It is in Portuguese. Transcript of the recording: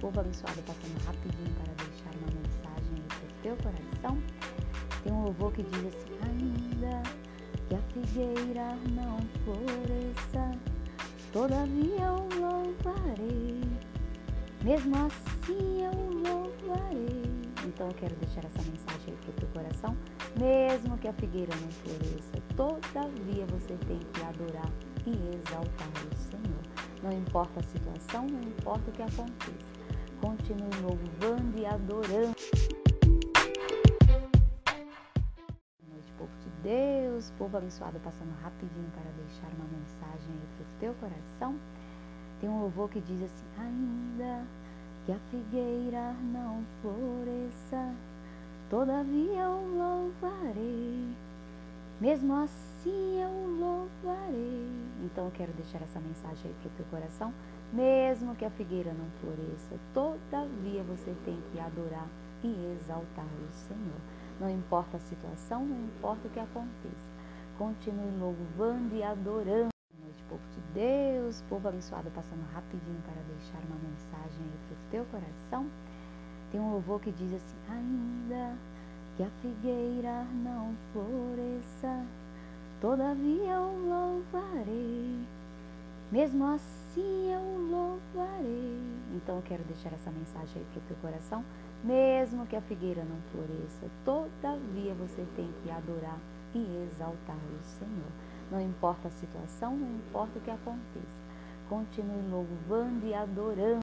povo abençoado, passando rapidinho para deixar uma mensagem para o teu coração. Tem um louvor que diz assim: Ainda que a figueira não floresça, todavia eu louvarei, mesmo assim eu louvarei. Então eu quero deixar essa mensagem para o teu coração, mesmo que a figueira não floresça, todavia você tem que adorar e exaltar o Senhor. Não importa a situação, não importa o que aconteça. Continue louvando e adorando. Noite, povo de Deus, povo abençoado, passando rapidinho para deixar uma mensagem aí para o teu coração. Tem um louvor que diz assim: Ainda que a figueira não floresça, todavia eu louvarei, mesmo assim eu louvarei. Então eu quero deixar essa mensagem aí para o teu coração, mesmo que a figueira não floresça, todavia você tem que adorar e exaltar o Senhor. Não importa a situação, não importa o que aconteça. Continue louvando e adorando. Noite, povo de Deus, povo abençoado, passando rapidinho para deixar uma mensagem aí para o teu coração. Tem um louvor que diz assim: Ainda que a figueira não floresça, todavia eu louvarei, mesmo assim eu louvarei. Então eu quero deixar essa mensagem aí para o teu coração, mesmo que a figueira não floresça, todavia você tem que adorar e exaltar o Senhor. Não importa a situação, não importa o que aconteça. Continue louvando e adorando.